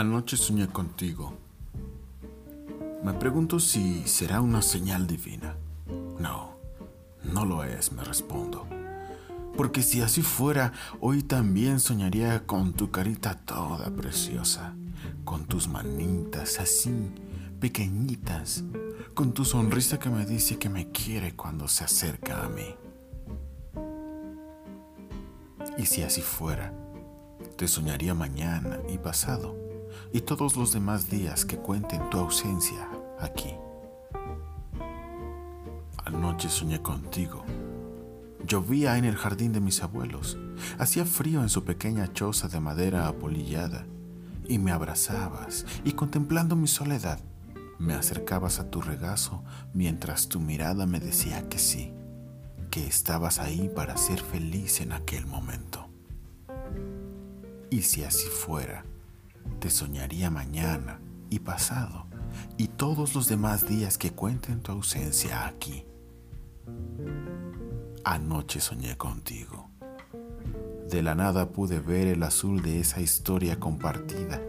Anoche soñé contigo. Me pregunto si será una señal divina. No, no lo es, me respondo. Porque si así fuera, hoy también soñaría con tu carita toda preciosa, con tus manitas así, pequeñitas, con tu sonrisa que me dice que me quiere cuando se acerca a mí. Y si así fuera, te soñaría mañana y pasado y todos los demás días que cuenten tu ausencia aquí. Anoche soñé contigo. Llovía en el jardín de mis abuelos. Hacía frío en su pequeña choza de madera apolillada. Y me abrazabas y contemplando mi soledad, me acercabas a tu regazo mientras tu mirada me decía que sí, que estabas ahí para ser feliz en aquel momento. Y si así fuera, te soñaría mañana y pasado y todos los demás días que cuenten tu ausencia aquí. Anoche soñé contigo. De la nada pude ver el azul de esa historia compartida,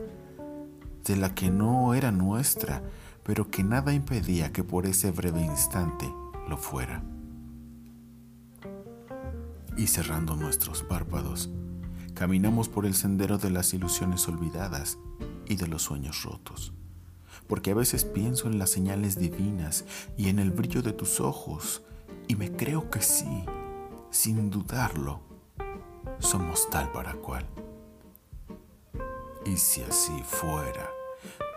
de la que no era nuestra, pero que nada impedía que por ese breve instante lo fuera. Y cerrando nuestros párpados, caminamos por el sendero de las ilusiones olvidadas y de los sueños rotos. Porque a veces pienso en las señales divinas y en el brillo de tus ojos y me creo que sí, sin dudarlo, somos tal para cual. Y si así fuera,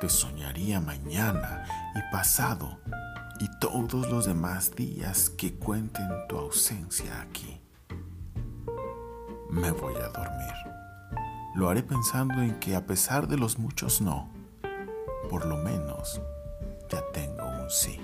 te soñaría mañana y pasado y todos los demás días que cuenten tu ausencia aquí me voy a dormir. Lo haré pensando en que a pesar de los muchos no, por lo menos ya tengo un sí.